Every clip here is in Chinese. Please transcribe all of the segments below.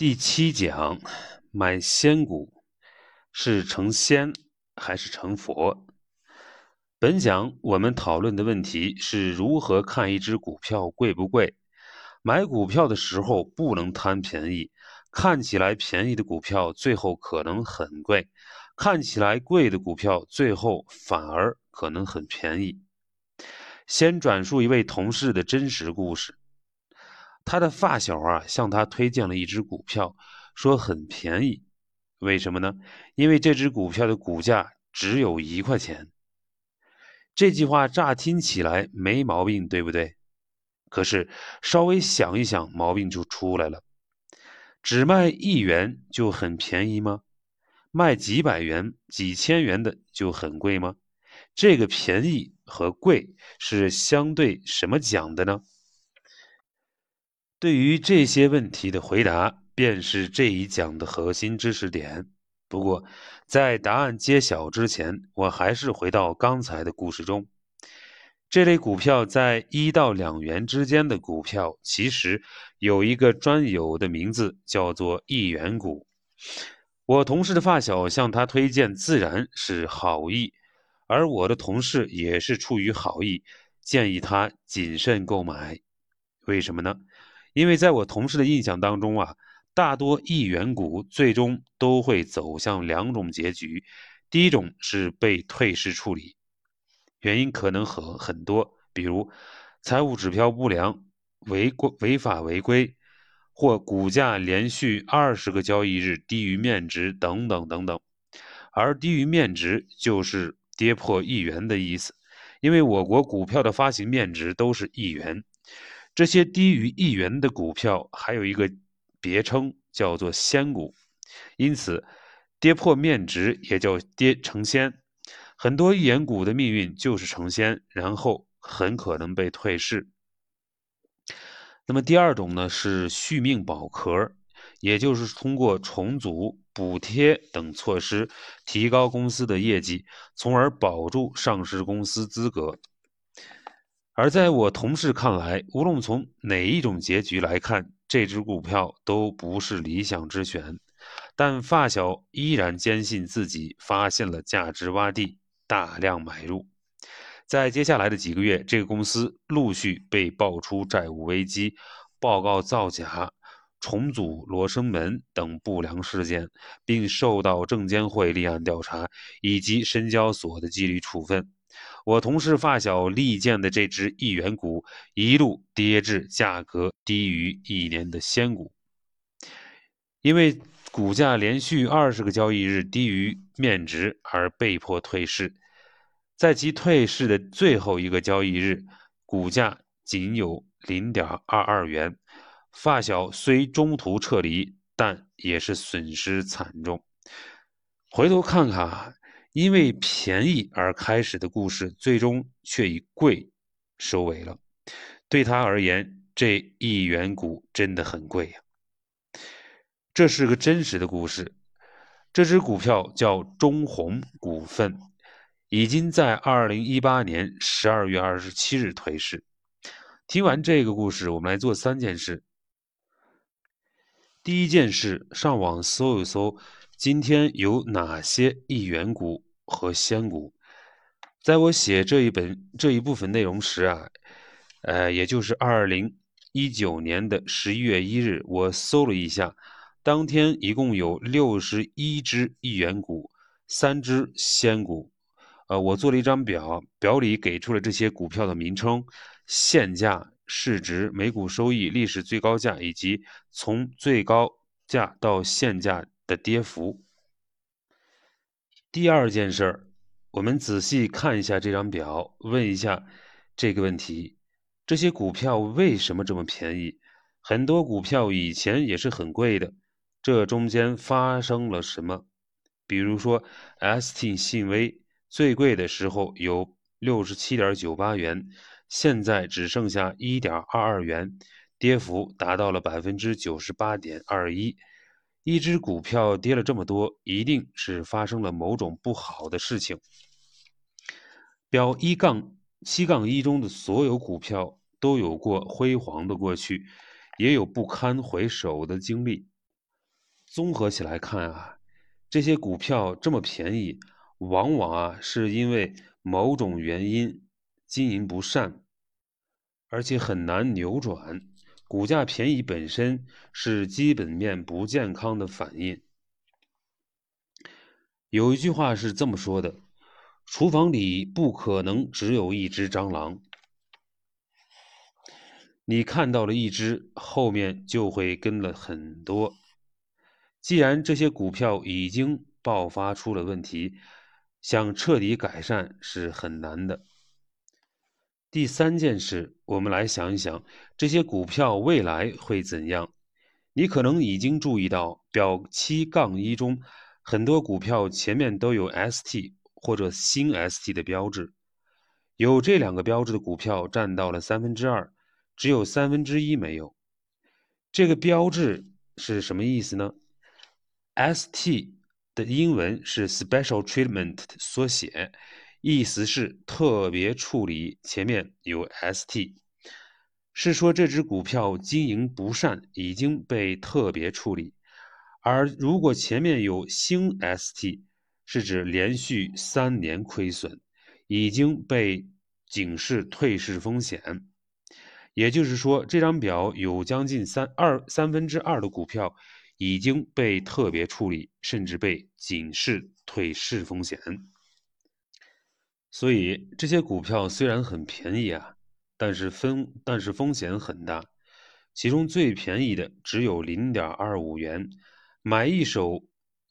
第七讲，买仙股是成仙还是成佛？本讲我们讨论的问题是如何看一只股票贵不贵。买股票的时候不能贪便宜，看起来便宜的股票最后可能很贵，看起来贵的股票最后反而可能很便宜。先转述一位同事的真实故事。他的发小啊，向他推荐了一只股票，说很便宜。为什么呢？因为这只股票的股价只有一块钱。这句话乍听起来没毛病，对不对？可是稍微想一想，毛病就出来了。只卖一元就很便宜吗？卖几百元、几千元的就很贵吗？这个便宜和贵是相对什么讲的呢？对于这些问题的回答，便是这一讲的核心知识点。不过，在答案揭晓之前，我还是回到刚才的故事中。这类股票在一到两元之间的股票，其实有一个专有的名字，叫做一元股。我同事的发小向他推荐，自然是好意，而我的同事也是出于好意，建议他谨慎购买。为什么呢？因为在我同事的印象当中啊，大多一元股最终都会走向两种结局。第一种是被退市处理，原因可能很很多，比如财务指标不良、违规违法违规，或股价连续二十个交易日低于面值等等等等。而低于面值就是跌破一元的意思，因为我国股票的发行面值都是一元。这些低于一元的股票还有一个别称，叫做仙股，因此跌破面值也叫跌成仙。很多一元股的命运就是成仙，然后很可能被退市。那么第二种呢是续命保壳，也就是通过重组、补贴等措施提高公司的业绩，从而保住上市公司资格。而在我同事看来，无论从哪一种结局来看，这只股票都不是理想之选。但发小依然坚信自己发现了价值洼地，大量买入。在接下来的几个月，这个公司陆续被爆出债务危机、报告造假、重组罗生门等不良事件，并受到证监会立案调查以及深交所的纪律处分。我同事发小力荐的这只一元股，一路跌至价格低于一年的仙股，因为股价连续二十个交易日低于面值而被迫退市。在其退市的最后一个交易日，股价仅有零点二二元。发小虽中途撤离，但也是损失惨重。回头看看。因为便宜而开始的故事，最终却以贵收尾了。对他而言，这一元股真的很贵呀。这是个真实的故事。这只股票叫中弘股份，已经在二零一八年十二月二十七日退市。听完这个故事，我们来做三件事。第一件事，上网搜一搜。今天有哪些一元股和仙股？在我写这一本这一部分内容时啊，呃，也就是二零一九年的十一月一日，我搜了一下，当天一共有六十一只一元股，三只仙股。呃，我做了一张表，表里给出了这些股票的名称、现价、市值、每股收益、历史最高价以及从最高价到现价。的跌幅。第二件事儿，我们仔细看一下这张表，问一下这个问题：这些股票为什么这么便宜？很多股票以前也是很贵的，这中间发生了什么？比如说，ST 信威最贵的时候有六十七点九八元，现在只剩下一点二二元，跌幅达到了百分之九十八点二一。一只股票跌了这么多，一定是发生了某种不好的事情。表一杠七杠一中的所有股票都有过辉煌的过去，也有不堪回首的经历。综合起来看啊，这些股票这么便宜，往往啊是因为某种原因经营不善，而且很难扭转。股价便宜本身是基本面不健康的反应。有一句话是这么说的：“厨房里不可能只有一只蟑螂。”你看到了一只，后面就会跟了很多。既然这些股票已经爆发出了问题，想彻底改善是很难的。第三件事，我们来想一想，这些股票未来会怎样？你可能已经注意到表七杠一中。很多股票前面都有 ST 或者新 ST 的标志，有这两个标志的股票占到了三分之二，只有三分之一没有。这个标志是什么意思呢？ST 的英文是 Special Treatment 的缩写，意思是特别处理，前面有 ST，是说这只股票经营不善，已经被特别处理。而如果前面有星 ST，是指连续三年亏损，已经被警示退市风险。也就是说，这张表有将近三二三分之二的股票已经被特别处理，甚至被警示退市风险。所以这些股票虽然很便宜啊，但是风但是风险很大。其中最便宜的只有零点二五元。买一手，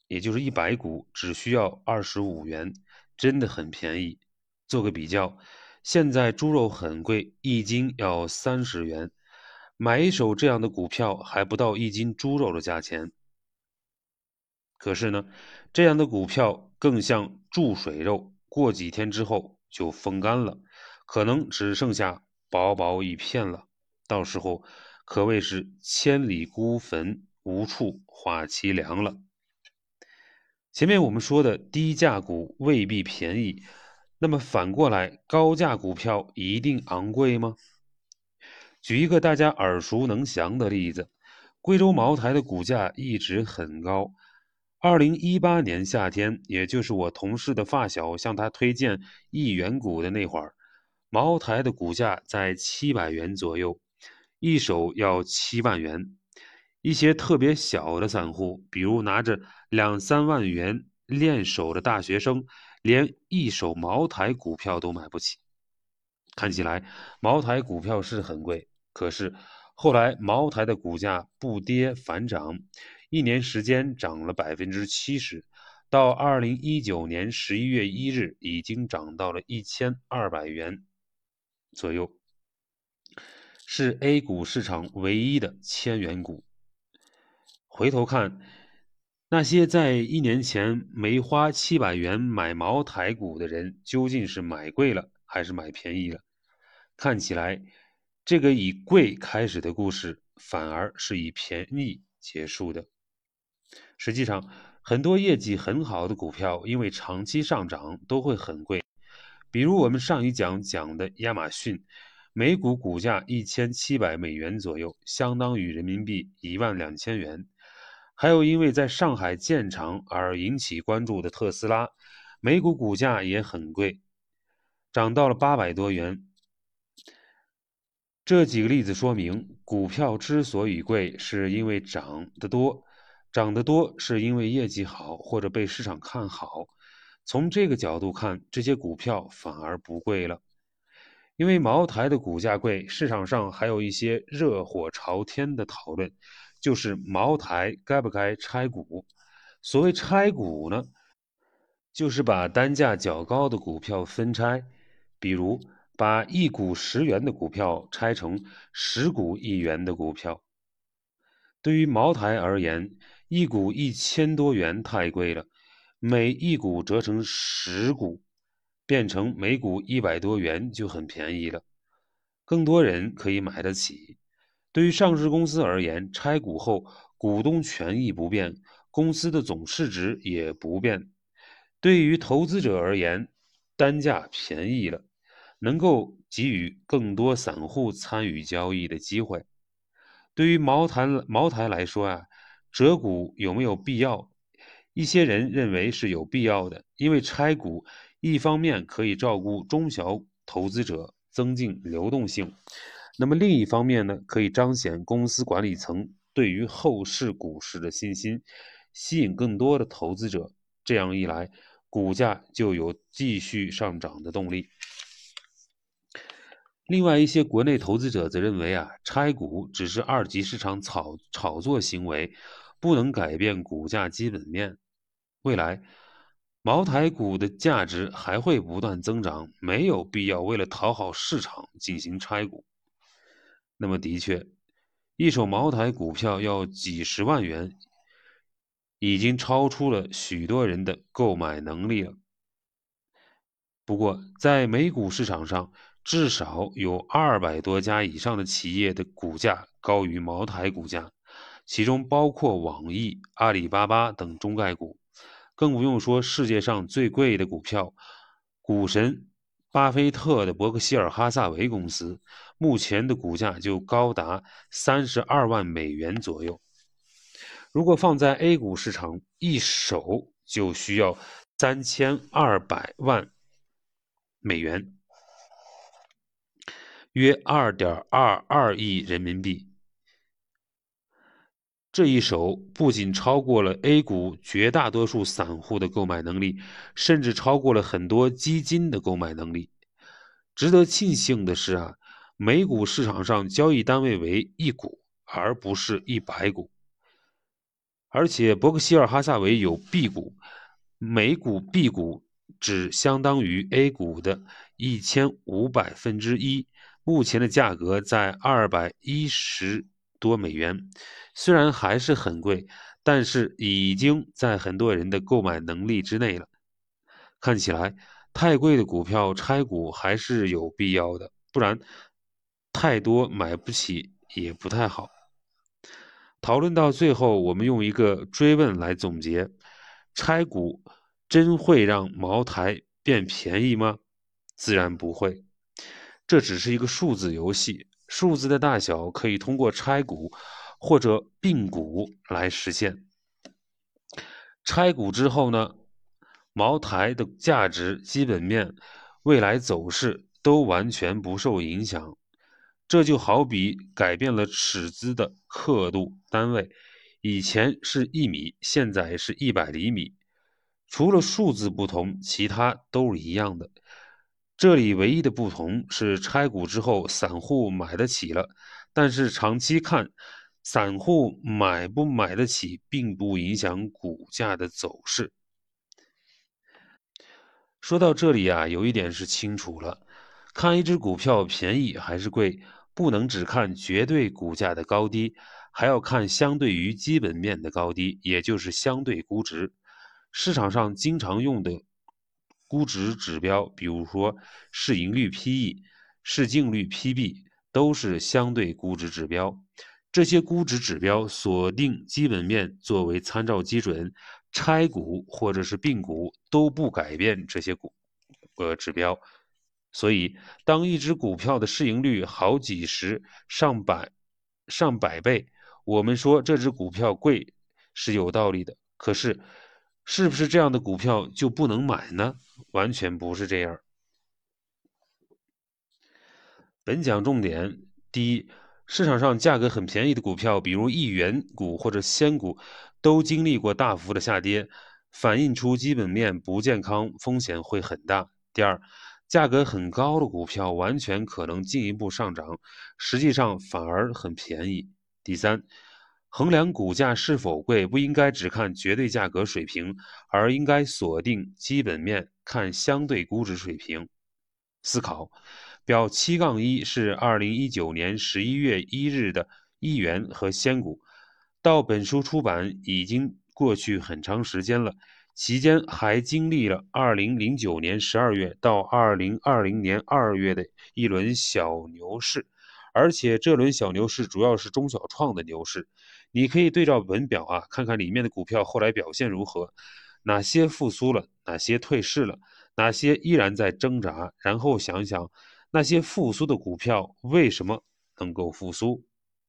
也就是一百股，只需要二十五元，真的很便宜。做个比较，现在猪肉很贵，一斤要三十元，买一手这样的股票还不到一斤猪肉的价钱。可是呢，这样的股票更像注水肉，过几天之后就风干了，可能只剩下薄薄一片了。到时候可谓是千里孤坟。无处话凄凉了。前面我们说的低价股未必便宜，那么反过来，高价股票一定昂贵吗？举一个大家耳熟能详的例子，贵州茅台的股价一直很高。二零一八年夏天，也就是我同事的发小向他推荐一元股的那会儿，茅台的股价在七百元左右，一手要七万元。一些特别小的散户，比如拿着两三万元练手的大学生，连一手茅台股票都买不起。看起来茅台股票是很贵，可是后来茅台的股价不跌反涨，一年时间涨了百分之七十，到二零一九年十一月一日已经涨到了一千二百元左右，是 A 股市场唯一的千元股。回头看，那些在一年前没花七百元买茅台股的人，究竟是买贵了还是买便宜了？看起来，这个以贵开始的故事，反而是以便宜结束的。实际上，很多业绩很好的股票，因为长期上涨，都会很贵。比如我们上一讲讲的亚马逊，每股股价一千七百美元左右，相当于人民币一万两千元。还有因为在上海建厂而引起关注的特斯拉，每股股价也很贵，涨到了八百多元。这几个例子说明，股票之所以贵，是因为涨得多，涨得多是因为业绩好或者被市场看好。从这个角度看，这些股票反而不贵了。因为茅台的股价贵，市场上还有一些热火朝天的讨论。就是茅台该不该拆股？所谓拆股呢，就是把单价较高的股票分拆，比如把一股十元的股票拆成十股一元的股票。对于茅台而言，一股一千多元太贵了，每一股折成十股，变成每股一百多元就很便宜了，更多人可以买得起。对于上市公司而言，拆股后股东权益不变，公司的总市值也不变。对于投资者而言，单价便宜了，能够给予更多散户参与交易的机会。对于茅台茅台来说啊，折股有没有必要？一些人认为是有必要的，因为拆股一方面可以照顾中小投资者，增进流动性；那么另一方面呢，可以彰显公司管理层对于后市股市的信心，吸引更多的投资者。这样一来，股价就有继续上涨的动力。另外一些国内投资者则认为啊，拆股只是二级市场炒炒作行为，不能改变股价基本面。未来，茅台股的价值还会不断增长，没有必要为了讨好市场进行拆股。那么，的确，一手茅台股票要几十万元，已经超出了许多人的购买能力了。不过，在美股市场上，至少有二百多家以上的企业的股价高于茅台股价，其中包括网易、阿里巴巴等中概股，更不用说世界上最贵的股票——股神巴菲特的伯克希尔哈萨维公司，目前的股价就高达三十二万美元左右。如果放在 A 股市场，一手就需要三千二百万美元。约二点二二亿人民币，这一手不仅超过了 A 股绝大多数散户的购买能力，甚至超过了很多基金的购买能力。值得庆幸的是啊，美股市场上交易单位为一股，而不是一百股。而且伯克希尔哈萨维有 B 股，每股 B 股只相当于 A 股的一千五百分之一。目前的价格在二百一十多美元，虽然还是很贵，但是已经在很多人的购买能力之内了。看起来太贵的股票拆股还是有必要的，不然太多买不起也不太好。讨论到最后，我们用一个追问来总结：拆股真会让茅台变便宜吗？自然不会。这只是一个数字游戏，数字的大小可以通过拆股或者并股来实现。拆股之后呢，茅台的价值、基本面、未来走势都完全不受影响。这就好比改变了尺子的刻度单位，以前是一米，现在是一百厘米。除了数字不同，其他都是一样的。这里唯一的不同是拆股之后，散户买得起了，但是长期看，散户买不买得起，并不影响股价的走势。说到这里啊，有一点是清楚了：看一只股票便宜还是贵，不能只看绝对股价的高低，还要看相对于基本面的高低，也就是相对估值。市场上经常用的。估值指标，比如说市盈率 PE、市净率 PB，都是相对估值指标。这些估值指标锁定基本面作为参照基准，拆股或者是并股都不改变这些股呃指标。所以，当一只股票的市盈率好几十、上百、上百倍，我们说这只股票贵是有道理的。可是，是不是这样的股票就不能买呢？完全不是这样。本讲重点：第一，市场上价格很便宜的股票，比如一元股或者仙股，都经历过大幅的下跌，反映出基本面不健康，风险会很大。第二，价格很高的股票完全可能进一步上涨，实际上反而很便宜。第三。衡量股价是否贵，不应该只看绝对价格水平，而应该锁定基本面，看相对估值水平。思考表七杠一是二零一九年十一月一日的一元和仙股，到本书出版已经过去很长时间了，期间还经历了二零零九年十二月到二零二零年二月的一轮小牛市，而且这轮小牛市主要是中小创的牛市。你可以对照文表啊，看看里面的股票后来表现如何，哪些复苏了，哪些退市了，哪些依然在挣扎，然后想想那些复苏的股票为什么能够复苏。